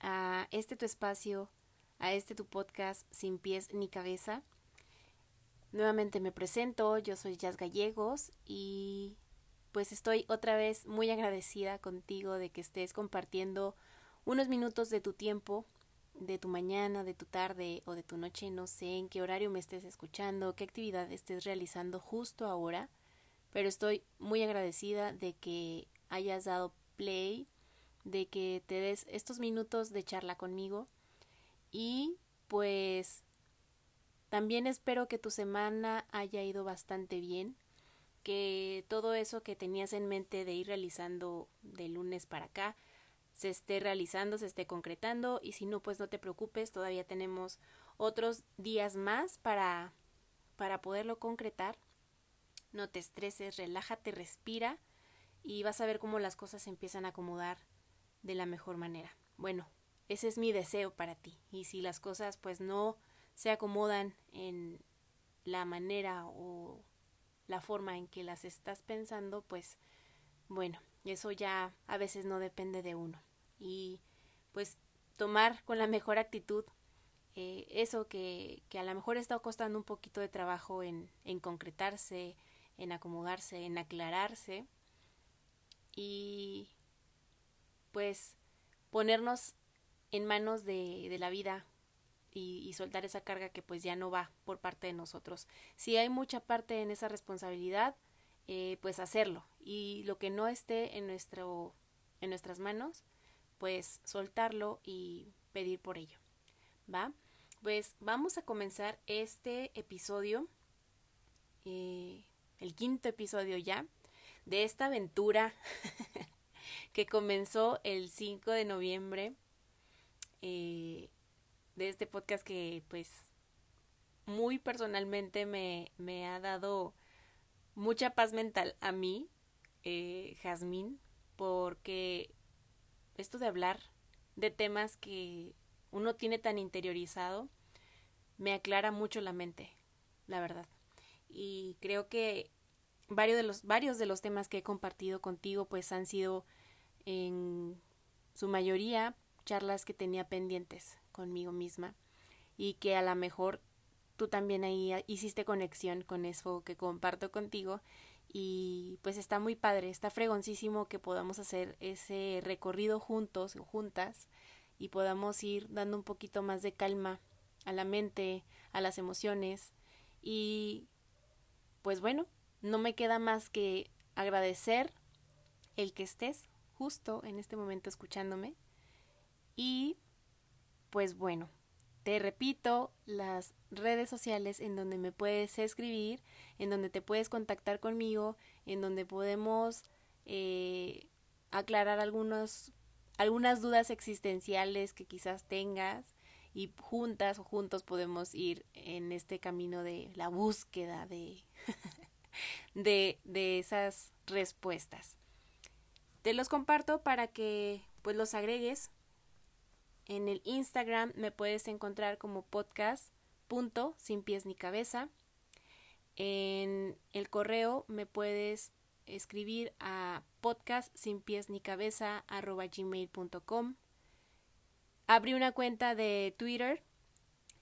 a este tu espacio, a este tu podcast Sin pies ni cabeza. Nuevamente me presento, yo soy Jazz Gallegos y pues estoy otra vez muy agradecida contigo de que estés compartiendo unos minutos de tu tiempo, de tu mañana, de tu tarde o de tu noche, no sé en qué horario me estés escuchando, qué actividad estés realizando justo ahora, pero estoy muy agradecida de que hayas dado play, de que te des estos minutos de charla conmigo. Y pues también espero que tu semana haya ido bastante bien, que todo eso que tenías en mente de ir realizando de lunes para acá se esté realizando, se esté concretando. Y si no, pues no te preocupes, todavía tenemos otros días más para, para poderlo concretar. No te estreses, relájate, respira y vas a ver cómo las cosas se empiezan a acomodar de la mejor manera. Bueno, ese es mi deseo para ti y si las cosas pues no se acomodan en la manera o la forma en que las estás pensando, pues bueno, eso ya a veces no depende de uno. Y pues tomar con la mejor actitud eh, eso que, que, a lo mejor está costando un poquito de trabajo en, en concretarse, en acomodarse, en aclararse y pues ponernos en manos de, de la vida y, soltar esa carga que pues ya no va por parte de nosotros. Si hay mucha parte en esa responsabilidad, eh, pues hacerlo. Y lo que no esté en, nuestro, en nuestras manos, pues soltarlo y pedir por ello. ¿Va? Pues vamos a comenzar este episodio, eh, el quinto episodio ya, de esta aventura que comenzó el 5 de noviembre. Eh, de este podcast que pues muy personalmente me, me ha dado mucha paz mental a mí, eh, Jazmín, porque esto de hablar de temas que uno tiene tan interiorizado me aclara mucho la mente, la verdad. Y creo que varios de los, varios de los temas que he compartido contigo pues han sido en su mayoría charlas que tenía pendientes conmigo misma y que a lo mejor tú también ahí hiciste conexión con eso que comparto contigo y pues está muy padre, está fregoncísimo que podamos hacer ese recorrido juntos o juntas y podamos ir dando un poquito más de calma a la mente, a las emociones y pues bueno, no me queda más que agradecer el que estés justo en este momento escuchándome y pues bueno, te repito las redes sociales en donde me puedes escribir, en donde te puedes contactar conmigo, en donde podemos eh, aclarar algunos, algunas dudas existenciales que quizás tengas y juntas o juntos podemos ir en este camino de la búsqueda de, de, de esas respuestas. Te los comparto para que pues los agregues en el Instagram me puedes encontrar como podcast punto sin pies ni cabeza. En el correo me puedes escribir a podcast sin pies ni cabeza arroba. Abrí una cuenta de Twitter,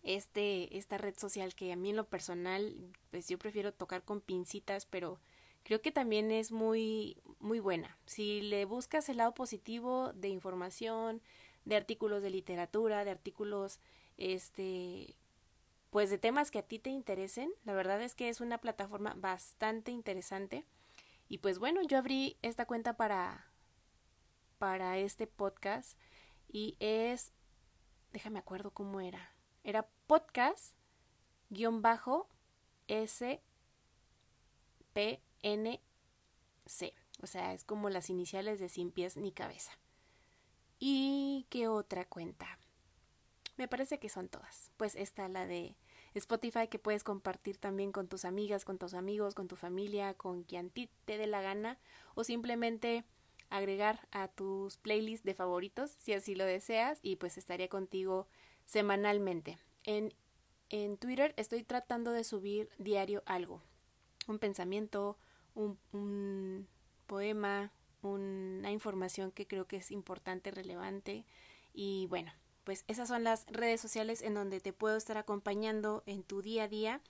este, esta red social que a mí en lo personal, pues yo prefiero tocar con pincitas, pero creo que también es muy, muy buena. Si le buscas el lado positivo de información, de artículos de literatura, de artículos, este, pues de temas que a ti te interesen. La verdad es que es una plataforma bastante interesante. Y pues bueno, yo abrí esta cuenta para, para este podcast y es, déjame acuerdo cómo era. Era podcast guion bajo S P N C. O sea, es como las iniciales de sin pies ni cabeza. ¿Y qué otra cuenta? Me parece que son todas. Pues está la de Spotify que puedes compartir también con tus amigas, con tus amigos, con tu familia, con quien ti te dé la gana o simplemente agregar a tus playlists de favoritos si así lo deseas y pues estaría contigo semanalmente. En, en Twitter estoy tratando de subir diario algo, un pensamiento, un, poema, una información que creo que es importante, relevante y bueno, pues esas son las redes sociales en donde te puedo estar acompañando en tu día a día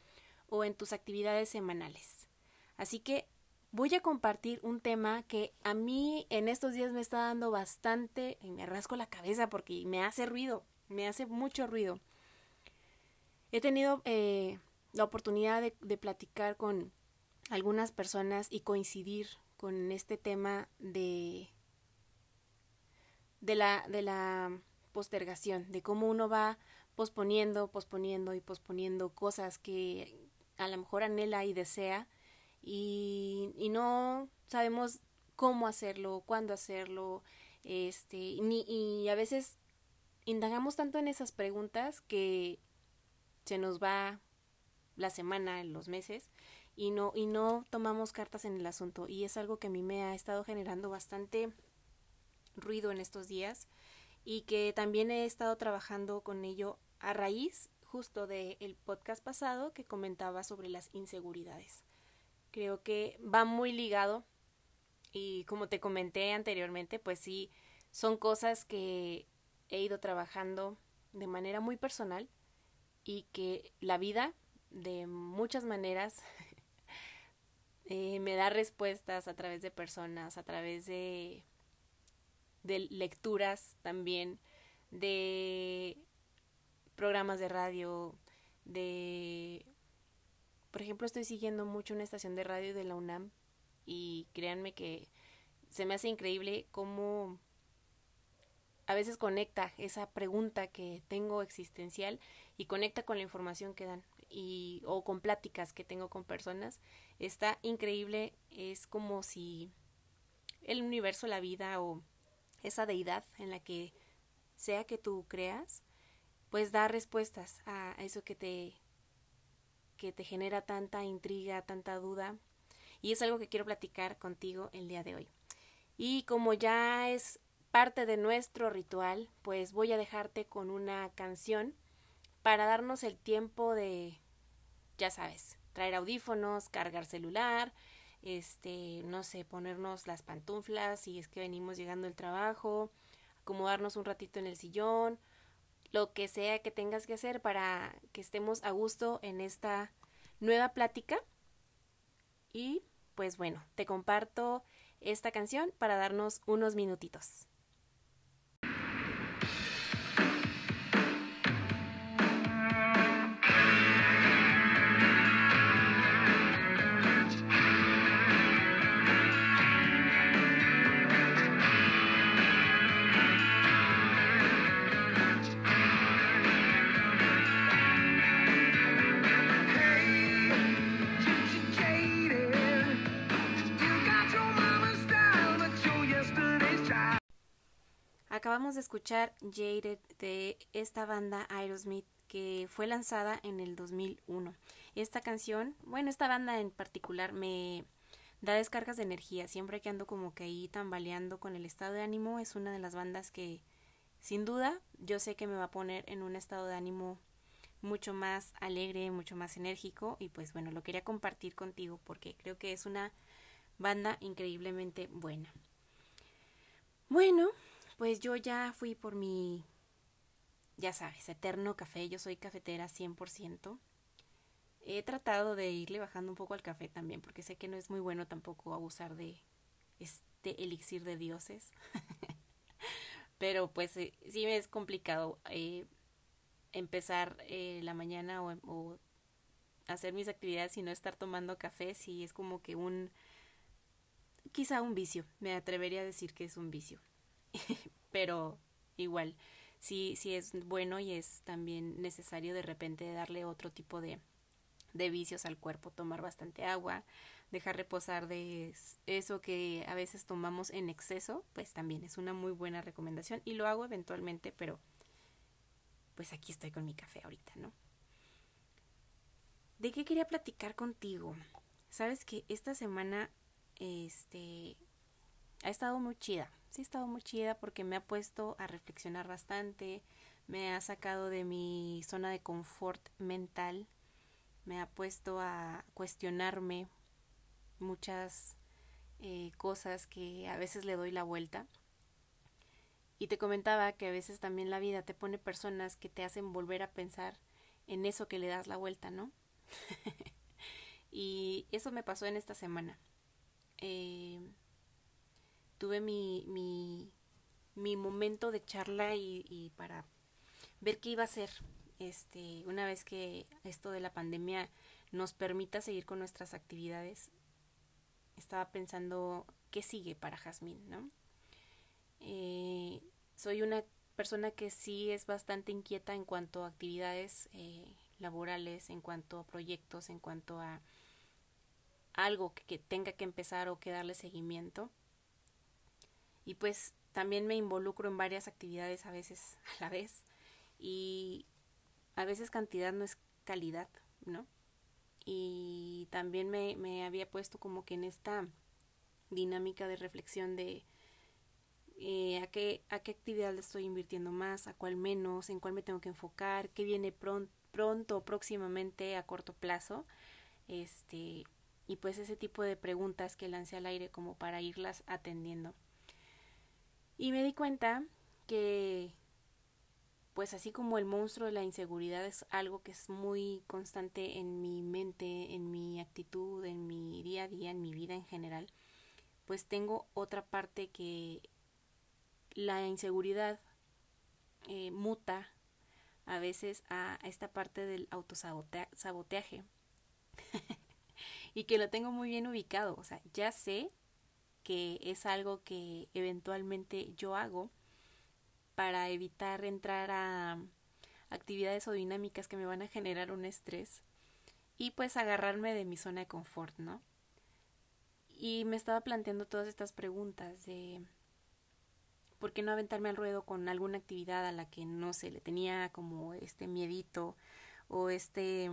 o en tus actividades semanales. Así que voy a compartir un tema que a mí en estos días me está dando bastante, y me rasco la cabeza porque me hace ruido, me hace mucho ruido. He tenido eh, la oportunidad de platicar con algunas personas y coincidir con este tema de, de, la, de la postergación, de cómo uno va posponiendo, posponiendo y posponiendo cosas que a lo mejor anhela y desea y, y no sabemos cómo hacerlo, cuándo hacerlo, este, ni, y a veces indagamos tanto en esas preguntas que se nos va la semana, los meses, y no, y no tomamos cartas en el asunto. Y es algo que a mí me ha estado generando bastante ruido en estos días y que también he estado trabajando con ello a raíz justo del podcast pasado que comentaba sobre las inseguridades. Creo que va muy ligado y como te comenté anteriormente, pues sí, son cosas que he ido trabajando de manera muy personal y que la vida de muchas maneras eh, me da respuestas a través de personas, a través de, de lecturas también, de programas de radio, de... Por ejemplo, estoy siguiendo mucho una estación de radio de la UNAM y créanme que se me hace increíble cómo a veces conecta esa pregunta que tengo existencial y conecta con la información que dan y o con pláticas que tengo con personas está increíble es como si el universo la vida o esa deidad en la que sea que tú creas pues da respuestas a eso que te que te genera tanta intriga tanta duda. Y es algo que quiero platicar contigo el día de hoy. Y como ya es parte de nuestro ritual, pues voy a dejarte con una canción para darnos el tiempo de, ya sabes, traer audífonos, cargar celular, este, no sé, ponernos las pantuflas si es que venimos llegando del trabajo, acomodarnos un ratito en el sillón, lo que sea que tengas que hacer para que estemos a gusto en esta nueva plática. Y pues bueno, te comparto esta canción para darnos unos minutitos. Acabamos de escuchar Jaded de esta banda Aerosmith que fue lanzada en el 2001. Esta canción, bueno, esta banda en particular me da descargas de energía. Siempre que ando como que ahí tambaleando con el estado de ánimo, es una de las bandas que sin duda yo sé que me va a poner en un estado de ánimo mucho más alegre, mucho más enérgico y pues bueno, lo quería compartir contigo porque creo que es una banda increíblemente buena. Bueno, pues yo ya fui por mi, ya sabes, eterno café. Yo soy cafetera 100%. He tratado de irle bajando un poco al café también, porque sé que no es muy bueno tampoco abusar de este elixir de dioses. Pero pues eh, sí me es complicado eh, empezar eh, la mañana o, o, hacer mis actividades y no estar tomando café. Sí es como que un, quizá un vicio. Me atrevería a decir que es un vicio. pero igual sí, sí es bueno y es también necesario de repente darle otro tipo de, de vicios al cuerpo, tomar bastante agua, dejar reposar de eso que a veces tomamos en exceso, pues también es una muy buena recomendación y lo hago eventualmente, pero pues aquí estoy con mi café ahorita, ¿no? ¿De qué quería platicar contigo? Sabes que esta semana, este, ha estado muy chida. Sí, ha estado muy chida porque me ha puesto a reflexionar bastante, me ha sacado de mi zona de confort mental, me ha puesto a cuestionarme muchas eh, cosas que a veces le doy la vuelta. Y te comentaba que a veces también la vida te pone personas que te hacen volver a pensar en eso que le das la vuelta, ¿no? y eso me pasó en esta semana. Eh, tuve mi, mi, mi, momento de charla y, para ver qué iba a hacer este, una vez que esto de la pandemia nos permita seguir con nuestras actividades. Estaba pensando qué sigue para Jazmín, ¿no? Eh, soy una persona que sí es bastante inquieta en cuanto a actividades eh, laborales, en cuanto a proyectos, en cuanto a algo que, tenga que empezar o que darle seguimiento. Y pues también me involucro en varias actividades a veces a la vez y a veces cantidad no es calidad, ¿no? Y también me, me había puesto como que en esta dinámica de reflexión de eh, a, qué, a qué actividad le estoy invirtiendo más, a cuál menos, en cuál me tengo que enfocar, qué viene pronto pronto, próximamente, a corto plazo. Este, y pues ese tipo de preguntas que lancé al aire como para irlas atendiendo. Y me di cuenta que pues así como el monstruo de la inseguridad es algo que es muy constante en mi mente, en mi actitud, en mi día a día, en mi vida en general, pues tengo otra parte que la inseguridad eh, muta a veces a, esta parte del autosaboteaje y que lo tengo muy bien ubicado. O sea, ya sé que es algo que eventualmente yo hago para evitar entrar a actividades o dinámicas que me van a generar un estrés y pues agarrarme de mi zona de confort, ¿no? Y me estaba planteando todas estas preguntas de ¿por qué no aventarme al ruedo con alguna actividad a la que no se le tenía como este miedito o este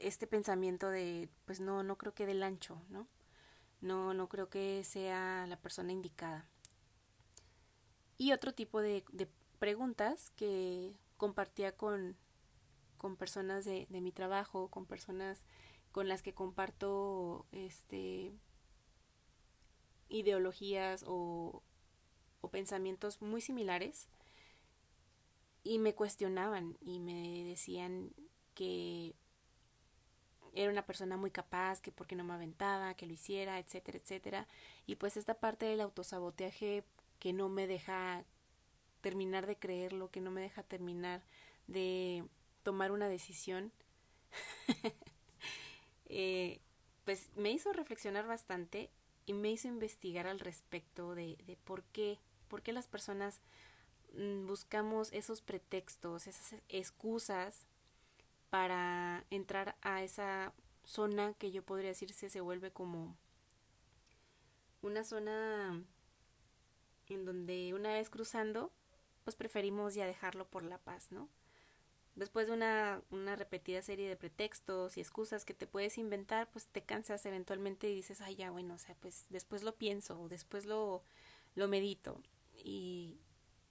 este pensamiento de pues no no creo que del ancho, ¿no? No no creo que sea la persona indicada. Y otro tipo de, de preguntas que compartía con, con personas de, de mi trabajo, con personas con las que comparto este ideologías o, o pensamientos muy similares y me cuestionaban y me decían que era una persona muy capaz, que por qué no me aventaba, que lo hiciera, etcétera, etcétera. Y pues esta parte del autosaboteaje que no me deja terminar de creerlo, que no me deja terminar de tomar una decisión, eh, pues me hizo reflexionar bastante y me hizo investigar al respecto de, de por qué ¿Por qué las personas mm, buscamos esos pretextos, esas excusas para entrar a esa zona que yo podría decirse se vuelve como una zona en donde una vez cruzando, pues preferimos ya dejarlo por la paz, ¿no? Después de una, una repetida serie de pretextos y excusas que te puedes inventar, pues te cansas eventualmente y dices, ay, ya, bueno, o sea, pues después lo pienso o después lo, lo medito y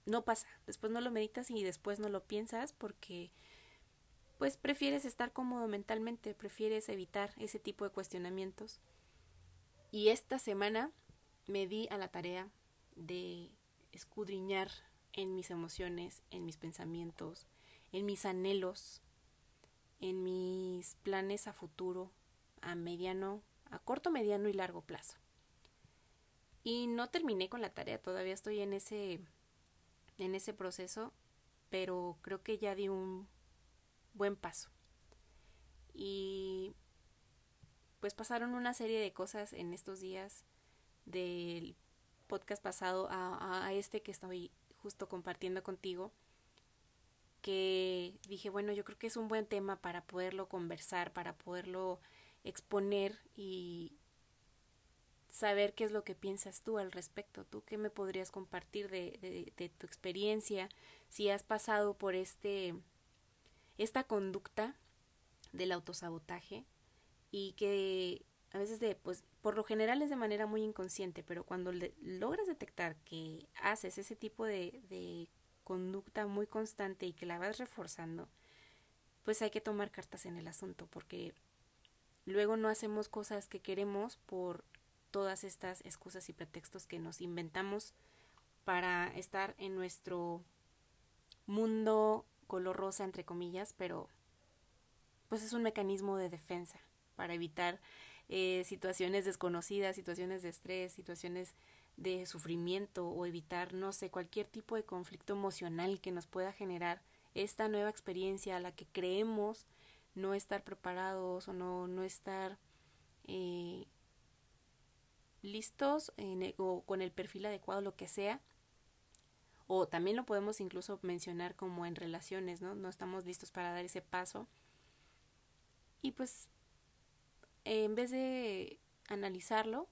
no pasa. Después no lo meditas y después no lo piensas porque pues prefieres estar cómodo mentalmente, prefieres evitar ese tipo de cuestionamientos. Y esta semana me di a la tarea de escudriñar en mis emociones, en mis pensamientos, en mis anhelos, en mis planes a futuro, a mediano, a corto, mediano y largo plazo. Y no terminé con la tarea, todavía estoy en ese, en ese proceso, pero creo que ya di un buen paso. Y pues pasaron una serie de cosas en estos días del podcast pasado a, a este que estoy justo compartiendo contigo que dije, bueno, yo creo que es un buen tema para poderlo conversar, para poderlo exponer y saber qué es lo que piensas tú al respecto. ¿Tú qué me podrías compartir de, de, de tu experiencia? Si has pasado por este esta conducta del autosabotaje y que a veces de pues por lo general es de manera muy inconsciente, pero cuando logras detectar que haces ese tipo de, de conducta muy constante y que la vas reforzando, pues hay que tomar cartas en el asunto porque luego no hacemos cosas que queremos por todas estas excusas y pretextos que nos inventamos para estar en nuestro mundo color rosa entre comillas, pero pues es un mecanismo de defensa para evitar eh, situaciones desconocidas, situaciones de estrés, situaciones de sufrimiento o evitar, no sé, cualquier tipo de conflicto emocional que nos pueda generar esta nueva experiencia a la que creemos no estar preparados o no, no estar eh, listos e, o con el perfil adecuado, lo que sea. O también lo podemos incluso mencionar como en relaciones, ¿no? No estamos listos para dar ese paso. Y pues, en vez de analizarlo,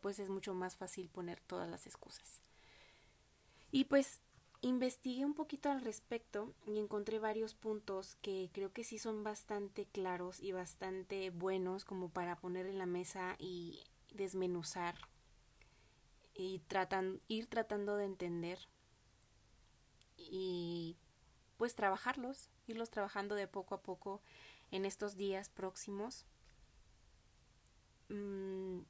pues es mucho más fácil poner todas las excusas. Y pues investigué un poquito al respecto y encontré varios puntos que creo que sí son bastante claros y bastante buenos como para poner en la mesa y desmenuzar y tratan, ir tratando de entender y pues trabajarlos, irlos trabajando de poco a poco en estos días próximos. Mm,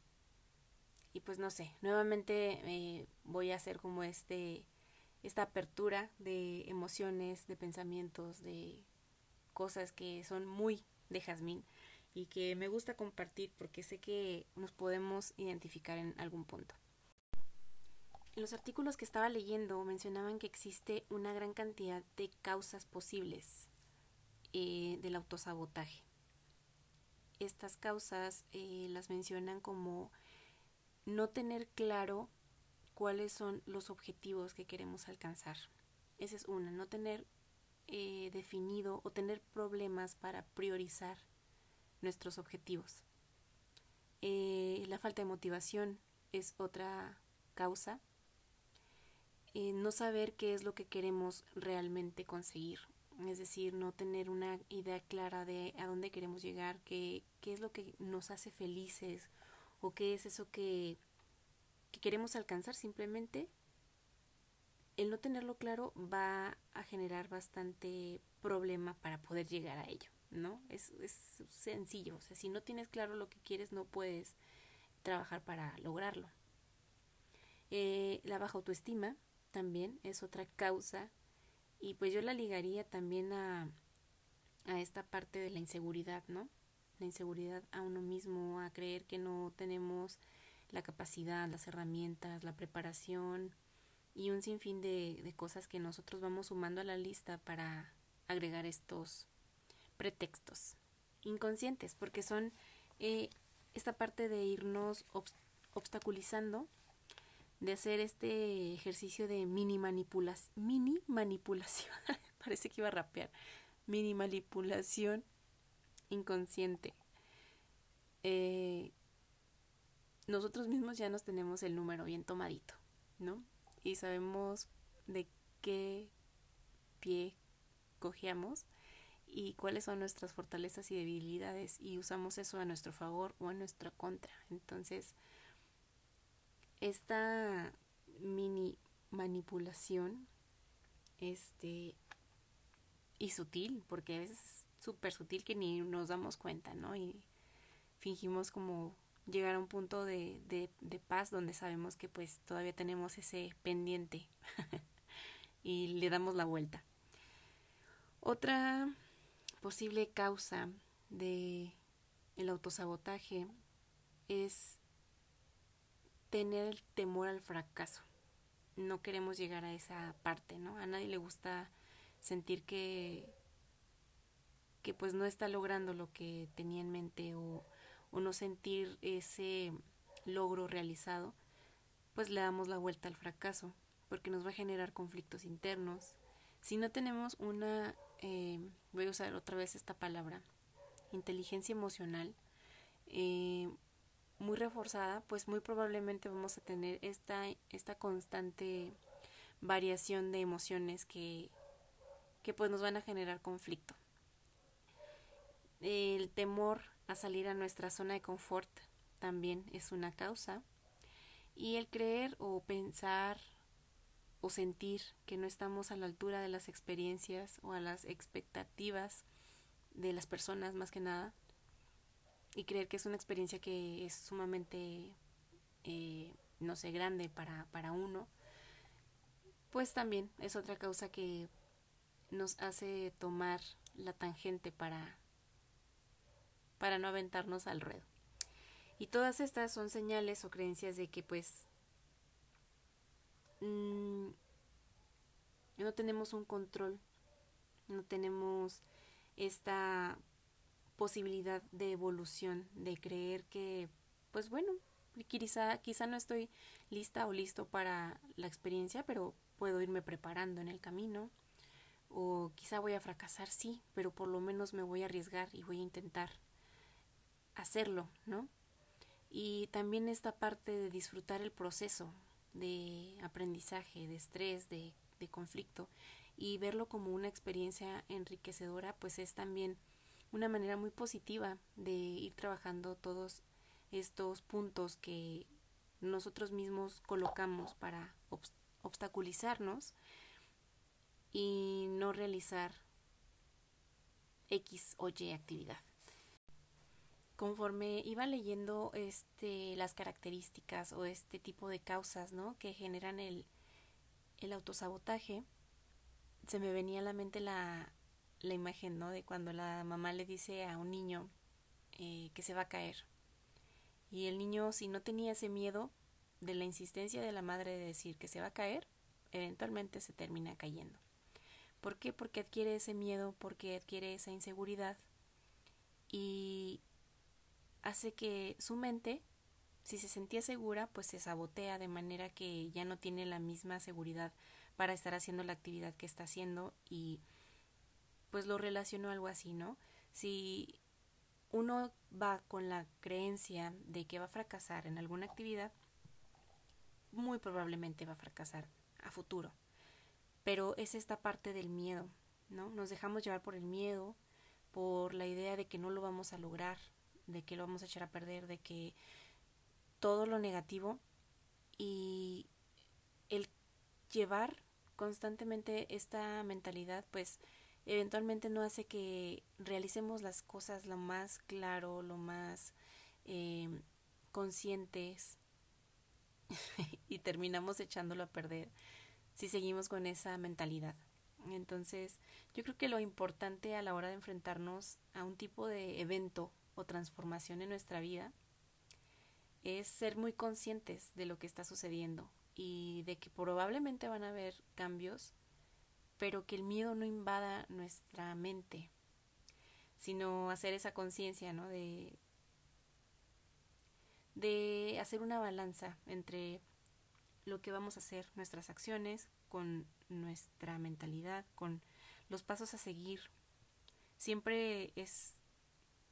y pues no sé, nuevamente eh, voy a hacer como este esta apertura de emociones, de pensamientos, de cosas que son muy de Jazmín y que me gusta compartir porque sé que nos podemos identificar en algún punto. En los artículos que estaba leyendo mencionaban que existe una gran cantidad de causas posibles eh, del autosabotaje. Estas causas eh, las mencionan como no tener claro cuáles son los objetivos que queremos alcanzar. Esa es una, no tener eh, definido o tener problemas para priorizar nuestros objetivos. La falta de motivación es otra causa. Eh, no saber qué es lo que queremos realmente conseguir. Es decir, no tener una idea clara de a dónde queremos llegar, qué, qué es lo que nos hace felices o qué es eso que queremos alcanzar simplemente el no tenerlo claro va a generar bastante problema para poder llegar a ello, ¿no? Es, es sencillo, o sea, si no tienes claro lo que quieres no puedes trabajar para lograrlo. Eh, la baja autoestima también es otra causa y pues yo la ligaría también a, a esta parte de la inseguridad, ¿no? La inseguridad a uno mismo, a creer que no tenemos la capacidad, las herramientas, la preparación y un sinfín de, de cosas que nosotros vamos sumando a la lista para agregar estos pretextos inconscientes, porque son eh, esta parte de irnos obstaculizando, de hacer este ejercicio de mini manipulación, mini manipulación, parece que iba a rapear, mini manipulación inconsciente. Eh, nosotros mismos ya nos tenemos el número bien tomadito, ¿no? Y sabemos de qué pie cojeamos y cuáles son nuestras fortalezas y debilidades y usamos eso a nuestro favor o a nuestra contra. Entonces, esta mini manipulación este y sutil, porque es súper sutil que ni nos damos cuenta, ¿no? Y fingimos como llegar a un punto de, de, de paz donde sabemos que pues todavía tenemos ese pendiente y le damos la vuelta. Otra posible causa de el autosabotaje es tener el temor al fracaso. No queremos llegar a esa parte, ¿no? A nadie le gusta sentir que que pues no está logrando lo que tenía en mente o no sentir ese logro realizado, pues le damos la vuelta al fracaso, porque nos va a generar conflictos internos. Si no tenemos una, eh, voy a usar otra vez esta palabra, inteligencia emocional, eh, muy reforzada, pues muy probablemente vamos a tener esta, esta constante variación de emociones que, que pues nos van a generar conflicto. El temor a salir a nuestra zona de confort también es una causa. Y el creer o pensar o sentir que no estamos a la altura de las experiencias o a las expectativas de las personas más que nada y creer que es una experiencia que es sumamente eh, no sé grande para, para uno pues también es otra causa que nos hace tomar la tangente para para no aventarnos al ruedo. Y todas estas son señales o creencias de que pues mm, no tenemos un control, no tenemos esta posibilidad de evolución, de creer que pues bueno, quizá, quizá no estoy lista o listo para la experiencia, pero puedo irme preparando en el camino. O quizá voy a fracasar, sí, pero por lo menos me voy a arriesgar y voy a intentar hacerlo, ¿no? y también esta parte de disfrutar el proceso de aprendizaje, de estrés, de, de conflicto y verlo como una experiencia enriquecedora, pues es también una manera muy positiva de ir trabajando todos estos puntos que nosotros mismos colocamos para obstaculizarnos y no realizar X o Y actividad conforme iba leyendo este las características o este tipo de causas ¿no? que generan el, el autosabotaje se me venía a la mente la, la imagen ¿no? de cuando la mamá le dice a un niño eh, que se va a caer y el niño si no tenía ese miedo de la insistencia de la madre de decir que se va a caer eventualmente se termina cayendo ¿por qué? porque adquiere ese miedo porque adquiere esa inseguridad y hace que su mente, si se sentía segura, pues se sabotea de manera que ya no tiene la misma seguridad para estar haciendo la actividad que está haciendo y pues lo relaciono algo así, ¿no? Si uno va con la creencia de que va a fracasar en alguna actividad, muy probablemente va a fracasar a futuro. Pero es esta parte del miedo, ¿no? Nos dejamos llevar por el miedo, por la idea de que no lo vamos a lograr, de que lo vamos a echar a perder, de que todo lo negativo y el llevar constantemente esta mentalidad pues eventualmente no hace que realicemos las cosas lo más claro, lo más eh, conscientes y terminamos echándolo a perder si seguimos con esa mentalidad. Entonces, yo creo que lo importante a la hora de enfrentarnos a un tipo de evento o transformación en nuestra vida es ser muy conscientes de lo que está sucediendo y de que probablemente van a haber cambios, pero que el miedo no invada nuestra mente, sino hacer esa conciencia, ¿no? De, de hacer una balanza entre lo que vamos a hacer, nuestras acciones, con nuestra mentalidad, con los pasos a seguir. Siempre es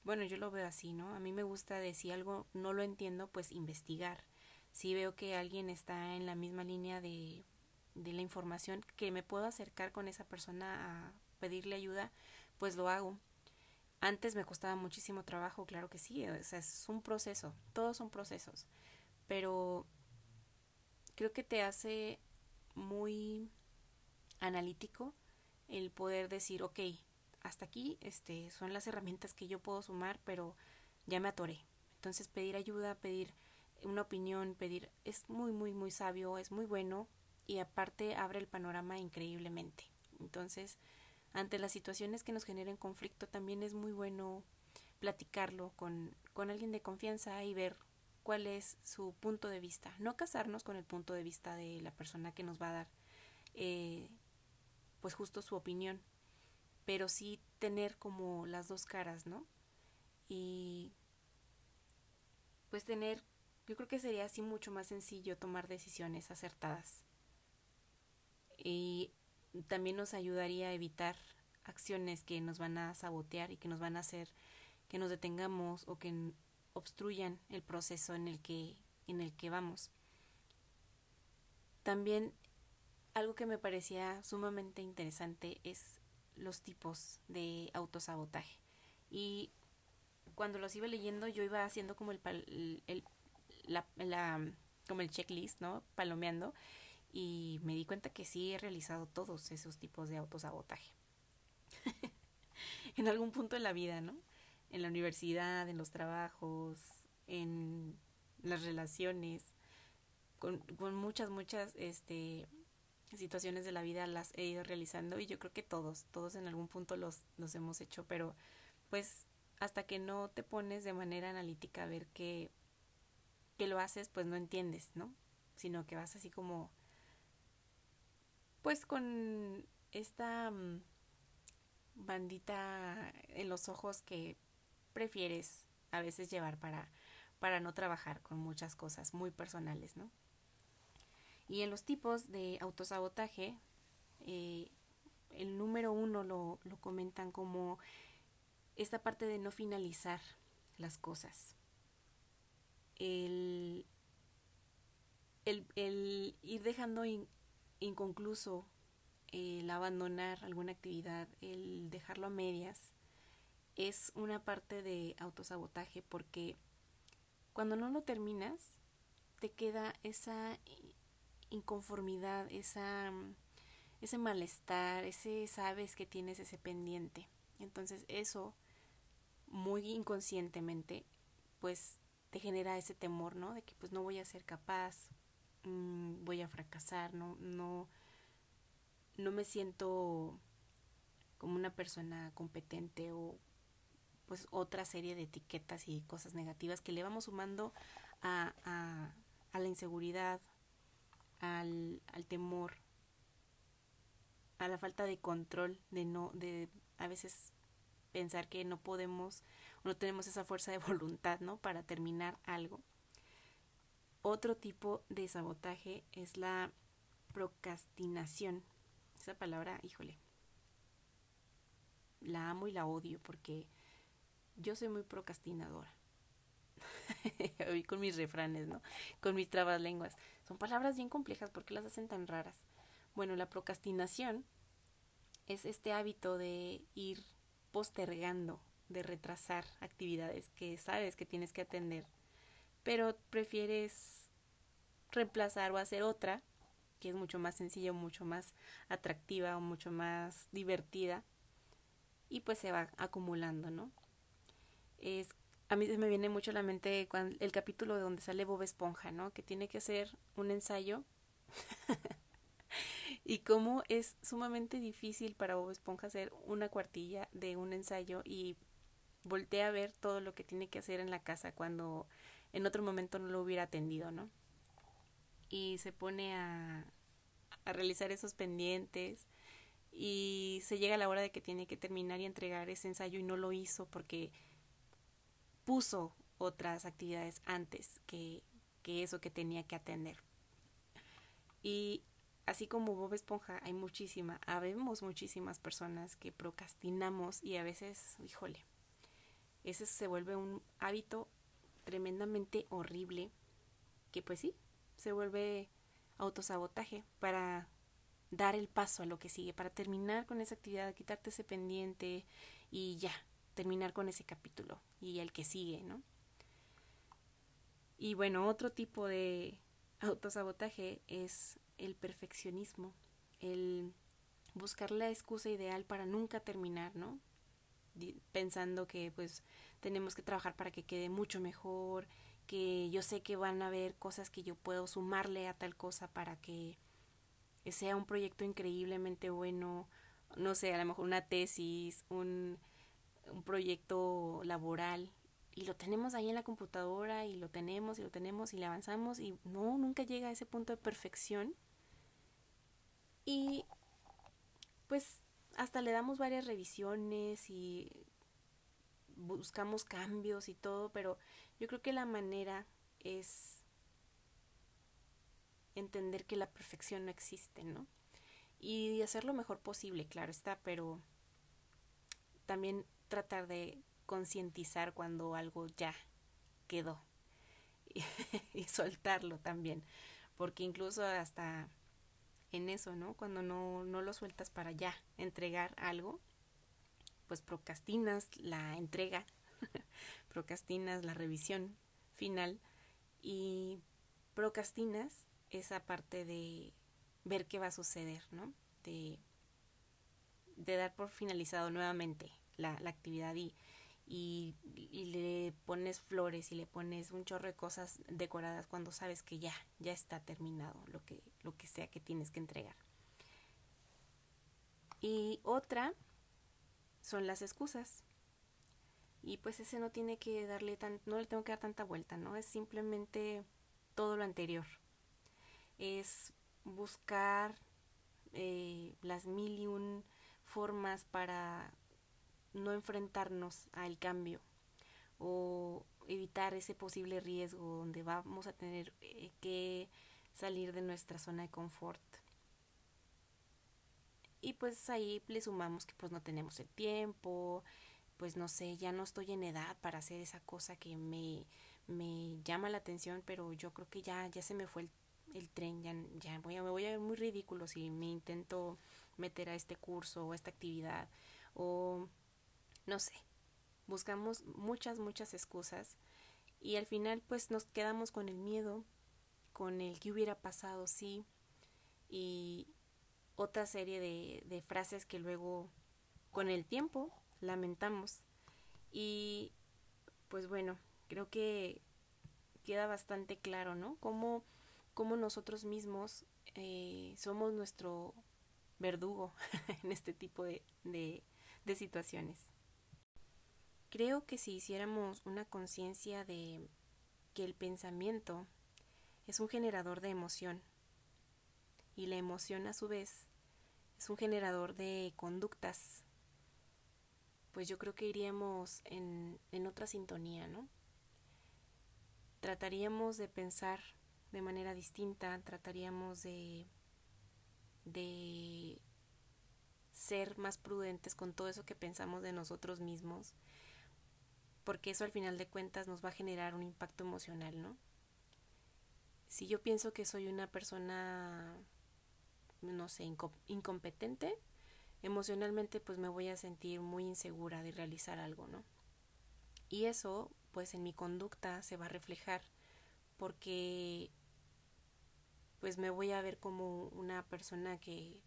bueno, yo lo veo así, ¿no? A mí me gusta de si algo no lo entiendo, pues investigar. Si veo que alguien está en la misma línea de, de la información, que me puedo acercar con esa persona a pedirle ayuda, pues lo hago. Antes me costaba muchísimo trabajo, claro que sí, o sea, es un proceso, todos son procesos, pero creo que te hace muy analítico el poder decir, ok, hasta aquí este, son las herramientas que yo puedo sumar, pero ya me atoré. Entonces pedir ayuda, pedir una opinión, pedir es muy, muy, muy sabio, es muy bueno y aparte abre el panorama increíblemente. Entonces, ante las situaciones que nos generen conflicto, también es muy bueno platicarlo con, con alguien de confianza y ver cuál es su punto de vista. No casarnos con el punto de vista de la persona que nos va a dar, eh, pues justo su opinión, pero sí tener como las dos caras, ¿no? Y pues tener, yo creo que sería así mucho más sencillo tomar decisiones acertadas. Y también nos ayudaría a evitar acciones que nos van a sabotear y que nos van a hacer que nos detengamos o que obstruyan el proceso en el que, en el que vamos. También algo que me parecía sumamente interesante es los tipos de autosabotaje. Y cuando los iba leyendo yo iba haciendo como el, el, la, como el checklist, ¿no? Palomeando y me di cuenta que sí he realizado todos esos tipos de autosabotaje. en algún punto de la vida, ¿no? En la universidad, en los trabajos, en las relaciones, con, con muchas, muchas este, situaciones de la vida las he ido realizando y yo creo que todos, todos en algún punto los, los hemos hecho, pero pues hasta que no te pones de manera analítica a ver que, que lo haces, pues no entiendes, ¿no? Sino que vas así como, pues con esta mm, bandita en los ojos que prefieres a veces llevar para, para no trabajar con muchas cosas muy personales, ¿no? Y en los tipos de autosabotaje, eh, el número uno lo, lo comentan como esta parte de no finalizar las cosas. El, el, ir dejando inconcluso el abandonar alguna actividad, el dejarlo a medias, es una parte de autosabotaje porque cuando no lo terminas, te queda esa inconformidad, esa, ese malestar, ese sabes que tienes ese pendiente. Entonces eso muy inconscientemente, pues te genera ese temor, ¿no? De que pues no voy a ser capaz, mm, voy a fracasar, no, no, no me siento como una persona competente o pues otra serie de etiquetas y cosas negativas que le vamos sumando a, a, a la inseguridad, al, al temor, a la falta de control, de no, de a veces pensar que no podemos no tenemos esa fuerza de voluntad, ¿no? Para terminar algo. Otro tipo de sabotaje es la procrastinación. Esa palabra, híjole, la amo y la odio porque yo soy muy procrastinadora. Con mis refranes, ¿no? Con mis trabas lenguas. Son palabras bien complejas porque las hacen tan raras. Bueno, la procrastinación es este hábito de ir postergando, de retrasar actividades que sabes que tienes que atender, pero prefieres reemplazar o hacer otra que es mucho más sencilla, mucho más atractiva o mucho más divertida y pues se va acumulando, ¿no? Es a mí se me viene mucho a la mente el capítulo de donde sale Bob Esponja, ¿no? Que tiene que hacer un ensayo y cómo es sumamente difícil para Bob Esponja hacer una cuartilla de un ensayo y voltea a ver todo lo que tiene que hacer en la casa cuando en otro momento no lo hubiera atendido, ¿no? Y se pone a, a realizar esos pendientes y se llega a la hora de que tiene que terminar y entregar ese ensayo y no lo hizo porque puso otras actividades antes que, que eso que tenía que atender. Y así como Bob Esponja, hay muchísima, habemos muchísimas personas que procrastinamos y a veces, híjole, ese se vuelve un hábito tremendamente horrible que pues sí, se vuelve autosabotaje para dar el paso a lo que sigue, para terminar con esa actividad, quitarte ese pendiente y ya, terminar con ese capítulo y el que sigue, ¿no? Y bueno, otro tipo de autosabotaje es el perfeccionismo, el buscar la excusa ideal para nunca terminar, ¿no? Pensando que pues tenemos que trabajar para que quede mucho mejor, que yo sé que van a haber cosas que yo puedo sumarle a tal cosa para que sea un proyecto increíblemente bueno, no sé, a lo mejor una tesis, un, un proyecto laboral, y lo tenemos ahí en la computadora y lo tenemos y lo tenemos y le avanzamos y no, nunca llega a ese punto de perfección. Y pues hasta le damos varias revisiones y buscamos cambios y todo, pero yo creo que la manera es entender que la perfección no existe, ¿no? Y hacer lo mejor posible, claro está, pero también tratar de concientizar cuando algo ya quedó. y soltarlo también, porque incluso hasta en eso, ¿no? Cuando no, no lo sueltas para ya entregar algo, pues procrastinas la entrega, procrastinas la revisión final y procrastinas esa parte de ver qué va a suceder, ¿no? De, de dar por finalizado nuevamente la, la actividad y, y, le pones flores y le pones un chorro de cosas decoradas cuando sabes que ya, ya está terminado lo que, lo que sea que tienes que entregar. Y otra son las excusas. Y pues ese no tiene que darle tan, no le tengo que dar tanta vuelta, ¿no? Es simplemente todo lo anterior. Es buscar eh, las mil y un formas para no enfrentarnos al cambio o evitar ese posible riesgo donde vamos a tener eh, que salir de nuestra zona de confort. Y pues ahí le sumamos que pues no tenemos el tiempo, pues no sé, ya no estoy en edad para hacer esa cosa que me, me llama la atención, pero yo creo que ya, ya se me fue el, el tren, ya, ya voy a, me voy a ver muy ridículo si me intento meter a este curso o a esta actividad o no sé, buscamos muchas, muchas excusas y al final pues nos quedamos con el miedo, con el que hubiera pasado, sí, y otra serie de, de frases que luego con el tiempo lamentamos. Y pues bueno, creo que queda bastante claro, ¿no? Cómo, cómo nosotros mismos eh, somos nuestro verdugo en este tipo de, de, de situaciones. Creo que si hiciéramos una conciencia de que el pensamiento es un generador de emoción y la emoción a su vez es un generador de conductas, pues yo creo que iríamos en, en otra sintonía, ¿no? Trataríamos de pensar de manera distinta, trataríamos de, de ser más prudentes con todo eso que pensamos de nosotros mismos porque eso al final de cuentas nos va a generar un impacto emocional, ¿no? Si yo pienso que soy una persona, no sé, incompetente, emocionalmente pues me voy a sentir muy insegura de realizar algo, ¿no? Y eso pues en mi conducta se va a reflejar porque pues me voy a ver como una persona que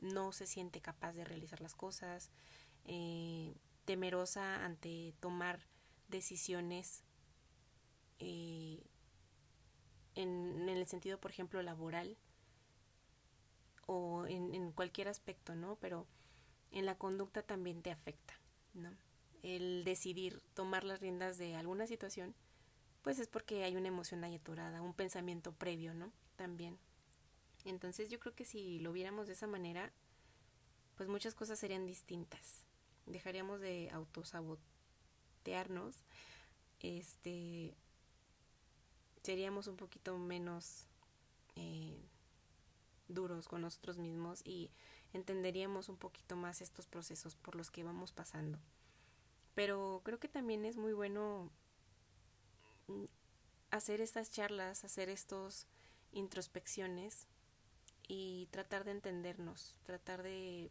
no se siente capaz de realizar las cosas, eh, temerosa ante tomar decisiones eh, en, en, el sentido, por ejemplo, laboral o en, en, cualquier aspecto, ¿no? Pero en la conducta también te afecta, ¿no? El decidir tomar las riendas de alguna situación, pues es porque hay una emoción ahí atorada, un pensamiento previo, ¿no? También. Entonces yo creo que si lo viéramos de esa manera, pues muchas cosas serían distintas dejaríamos de autosabotearnos, este, seríamos un poquito menos eh, duros con nosotros mismos y entenderíamos un poquito más estos procesos por los que vamos pasando. Pero creo que también es muy bueno mm, hacer estas charlas, hacer estos introspecciones y tratar de entendernos, tratar de,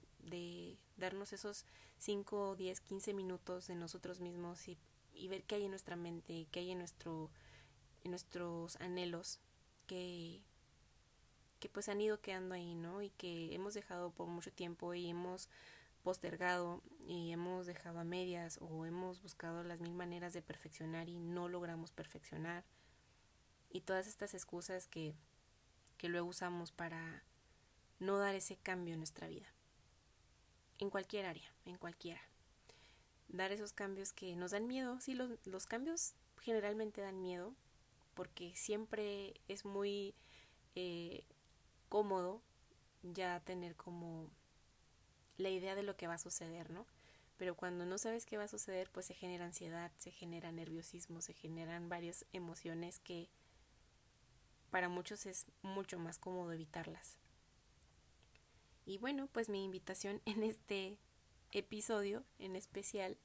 darnos esos 5, 10, 15 minutos de nosotros mismos y, ver qué hay en nuestra mente, qué hay en, en nuestros anhelos que, que pues han ido quedando ahí, ¿no? Y que hemos dejado por mucho tiempo y hemos postergado y hemos dejado a medias o hemos buscado las mil maneras de perfeccionar y no logramos perfeccionar. Y todas estas excusas que que luego usamos para no dar ese cambio en nuestra vida. En cualquier área, en cualquiera. Dar esos cambios que nos dan miedo. Sí, los, los cambios generalmente dan miedo porque siempre es muy eh, cómodo ya tener como la idea de lo que va a suceder, ¿no? Pero cuando no sabes qué va a suceder, pues se genera ansiedad, se genera nerviosismo, se generan varias emociones que para muchos es mucho más cómodo evitarlas. Y bueno, pues mi invitación en este episodio en especial,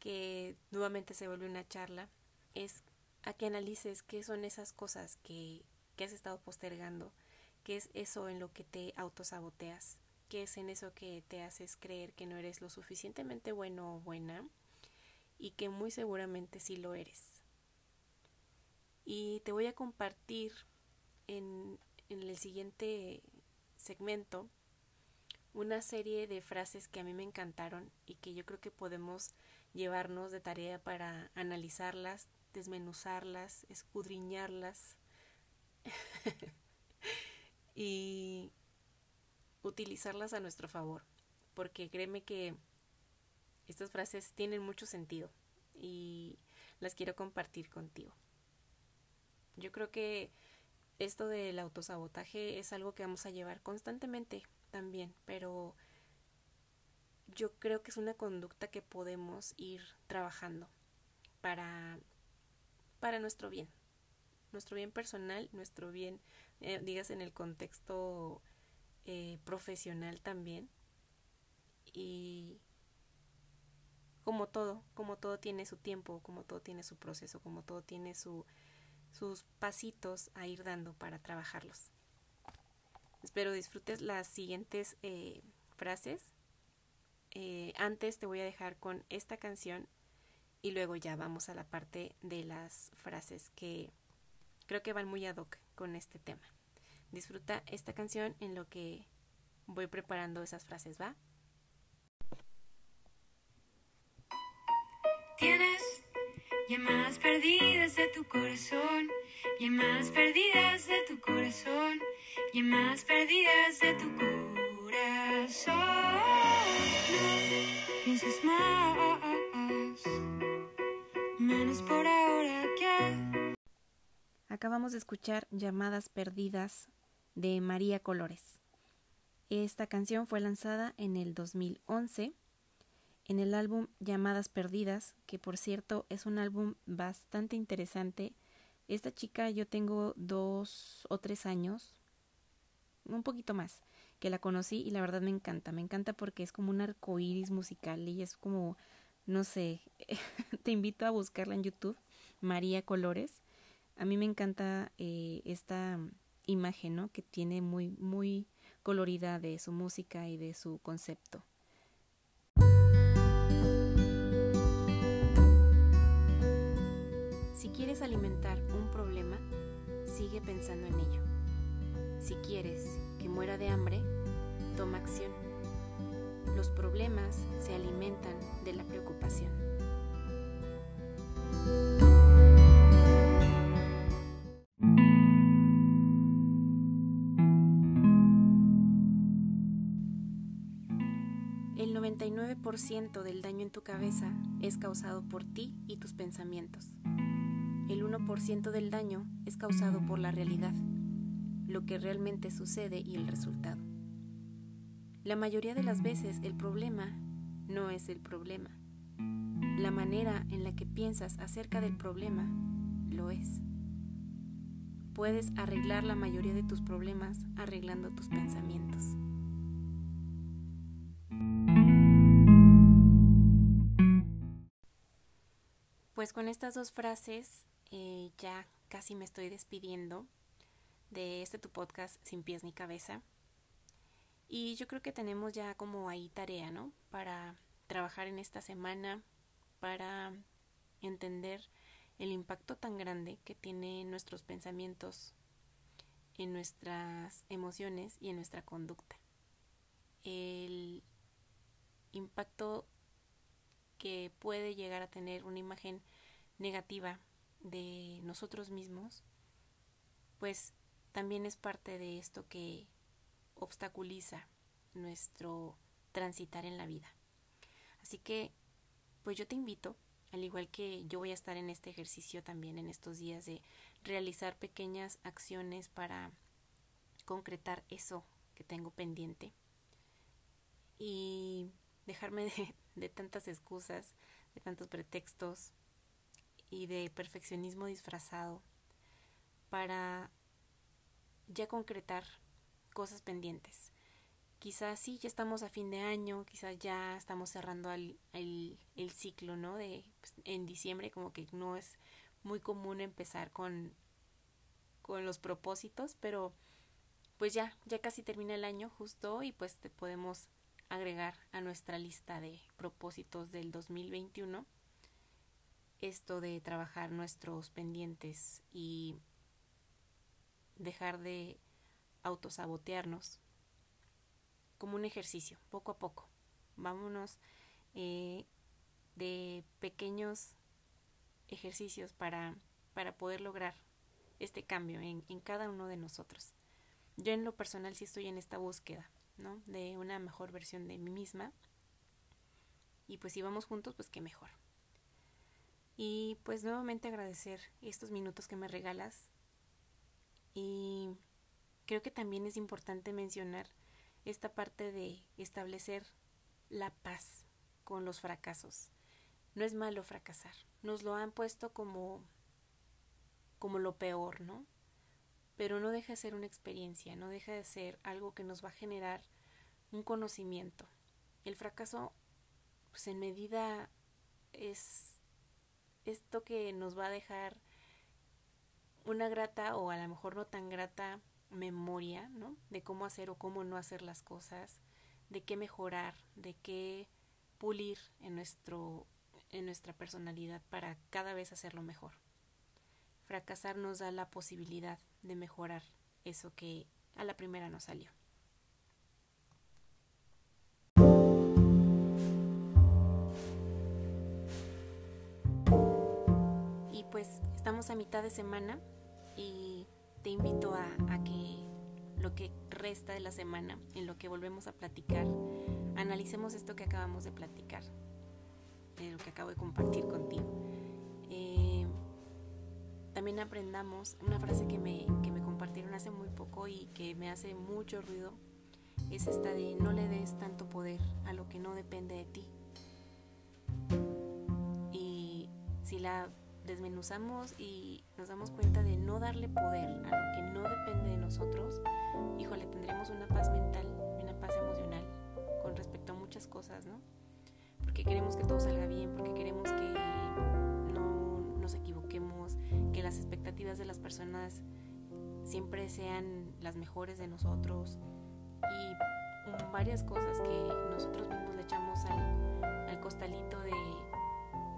que nuevamente se vuelve una charla, es a que analices qué son esas cosas que, que has estado postergando, qué es eso en lo que te autosaboteas, qué es en eso que te haces creer que no eres lo suficientemente bueno o buena y que muy seguramente sí lo eres. Y te voy a compartir en, en el siguiente segmento una serie de frases que a mí me encantaron y que yo creo que podemos llevarnos de tarea para analizarlas, desmenuzarlas, escudriñarlas y utilizarlas a nuestro favor, porque créeme que estas frases tienen mucho sentido y las quiero compartir contigo. Yo creo que esto del autosabotaje es algo que vamos a llevar constantemente también, pero yo creo que es una conducta que podemos ir trabajando para, para nuestro bien, nuestro bien personal, nuestro bien, eh, digas, en el contexto eh, profesional también. Y como todo, como todo tiene su tiempo, como todo tiene su proceso, como todo tiene su, sus pasitos a ir dando para trabajarlos. Espero disfrutes las siguientes eh, frases. Antes te voy a dejar con esta canción y luego ya vamos a la parte de las frases que creo que van muy ad hoc con este tema. Disfruta esta canción en lo que voy preparando esas frases, ¿va? Tienes llamadas perdidas de tu corazón, llamadas perdidas de tu corazón más perdidas de tu corazón. Acabamos de escuchar Llamadas Perdidas de María Colores. Esta canción fue lanzada en el 2011 en el álbum Llamadas Perdidas, que por cierto es un álbum bastante interesante. Esta chica yo tengo dos o tres años un poquito más, que la conocí y la verdad me encanta, me encanta porque es como un arco iris musical y es como, no sé, te invito a buscarla en YouTube, María Colores. A mí me encanta eh, esta imagen, ¿no? Que tiene muy, muy colorida de su música y de su concepto. Si quieres alimentar un problema, sigue pensando en ello. Si quieres que muera de hambre, toma acción. Los problemas se alimentan de la preocupación. 99% del daño en tu cabeza es causado por ti y tus pensamientos. El 1% del daño es causado por la realidad lo que realmente sucede y el resultado. La mayoría de las veces el problema no es el problema. La manera en la que piensas acerca del problema lo es. Puedes arreglar la mayoría de tus problemas arreglando tus pensamientos. Pues con estas dos frases eh, ya casi me estoy despidiendo de este tu podcast sin pies ni cabeza. Y yo creo que tenemos ya como ahí tarea, ¿no? Para trabajar en esta semana, para entender el impacto tan grande que tienen nuestros pensamientos en nuestras emociones y en nuestra conducta. El impacto puede llegar a tener una imagen negativa de nosotros mismos, pues también es parte de esto que obstaculiza nuestro transitar en la vida. Así que, pues yo te invito, al igual que yo voy a estar en este ejercicio también en estos días de realizar pequeñas acciones para concretar eso que tengo pendiente y dejarme de, de tantas excusas, de tantos pretextos y de perfeccionismo disfrazado para ya concretar cosas pendientes. Quizás sí, ya estamos a fin de año, quizás ya estamos cerrando el, el, ciclo, ¿no? De, pues, en diciembre como que no es muy común empezar con, con los propósitos, pero pues ya, ya casi termina el año justo y pues te podemos agregar a nuestra lista de propósitos del 2021 esto de trabajar nuestros pendientes y dejar de autosabotearnos como un ejercicio, poco a poco. Vámonos eh, de pequeños ejercicios para, para poder lograr este cambio en, en cada uno de nosotros. Yo en lo personal sí estoy en esta búsqueda, ¿no? De una mejor versión de mí misma. Y pues si vamos juntos, pues qué mejor. Y pues nuevamente agradecer estos minutos que me regalas. Y creo que también es importante mencionar esta parte de establecer la paz con los fracasos. No es malo fracasar. Nos lo han puesto como como lo peor, ¿no? Pero no deja de ser una experiencia, no deja de ser algo que nos va a generar un conocimiento. El fracaso, pues en medida es esto que nos va a dejar una grata o a lo mejor no tan grata memoria, ¿no? De cómo hacer o cómo no hacer las cosas, de qué mejorar, de qué pulir en nuestro en nuestra personalidad para cada vez hacerlo mejor. Fracasar nos da la posibilidad de mejorar eso que a la primera no salió. Y pues estamos a mitad de semana y te invito a, a, que lo que resta de la semana, en lo que volvemos a platicar, analicemos esto que acabamos de platicar, de lo que acabo de compartir contigo. También aprendamos una frase que me, que me compartieron hace muy poco y que me hace mucho ruido, es esta de no le des tanto poder a lo que no depende de ti. Y si la desmenuzamos y nos damos cuenta de no darle poder a lo que no depende de nosotros, híjole, tendremos una paz mental, una paz emocional con respecto a muchas cosas, ¿no? Porque queremos que todo salga bien, porque queremos que las expectativas de las personas siempre sean las mejores de nosotros y varias cosas que nosotros mismos le echamos al, al costalito de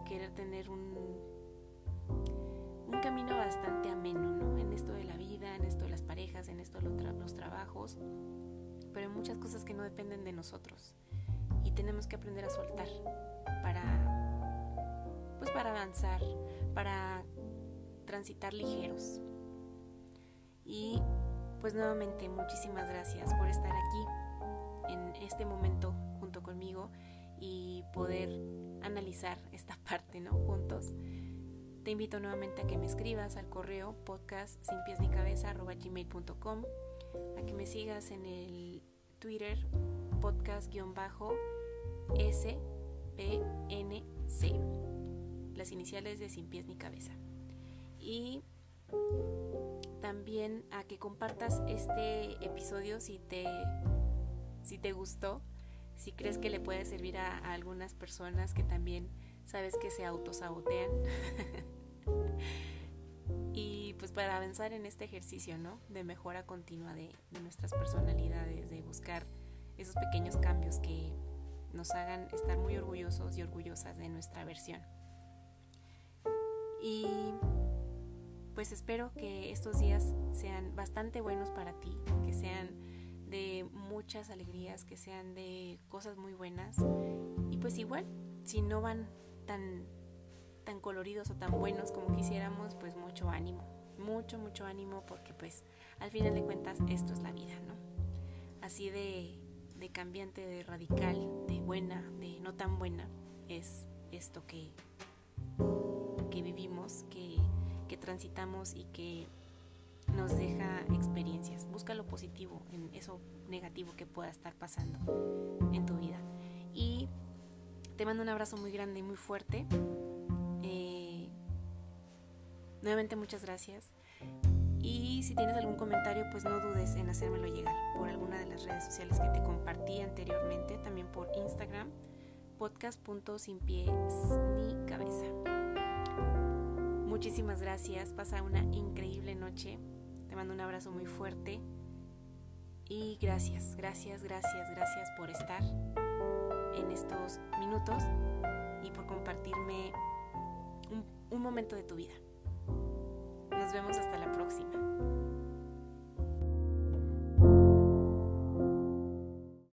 querer tener un un camino bastante ameno, ¿no? En esto de la vida, en esto de las parejas, en esto de los, los trabajos, pero hay muchas cosas que no dependen de nosotros y tenemos que aprender a soltar para, pues para avanzar, para transitar ligeros. Y pues nuevamente muchísimas gracias por estar aquí en este momento junto conmigo y poder analizar esta parte, ¿no? Juntos. Te invito nuevamente a que me escribas al correo podcast sin pies ni cabeza gmail.com, a que me sigas en el Twitter podcast-spnc, las iniciales de sin pies ni cabeza. Y también a que compartas este episodio si te, si te gustó, si crees que le puede servir a, algunas personas que también sabes que se autosabotean. y pues para avanzar en este ejercicio, ¿no? De mejora continua de, de, nuestras personalidades, de buscar esos pequeños cambios que nos hagan estar muy orgullosos y orgullosas de nuestra versión. Y pues espero que estos días sean bastante buenos para ti, que sean de muchas alegrías, que sean de cosas muy buenas. Y pues igual, si no van tan tan coloridos o tan buenos como quisiéramos, pues mucho ánimo, mucho, mucho ánimo porque pues al final de cuentas esto es la vida, ¿no? Así de, de cambiante, de radical, de buena, de no tan buena, es esto que, que vivimos, que, que transitamos y que nos deja experiencias. Busca lo positivo en eso negativo que pueda estar pasando en tu vida. Y te mando un abrazo muy grande y muy fuerte. Nuevamente muchas gracias. Y si tienes algún comentario, pues no dudes en hacérmelo llegar por alguna de las redes sociales que te compartí anteriormente, también por Instagram, podcast.sin pies ni cabeza. Muchísimas gracias. Pasa una increíble noche. Te mando un abrazo muy fuerte. Y gracias, gracias, gracias, gracias por estar en estos minutos y por compartirme un, un momento de tu vida. Nos vemos hasta la próxima.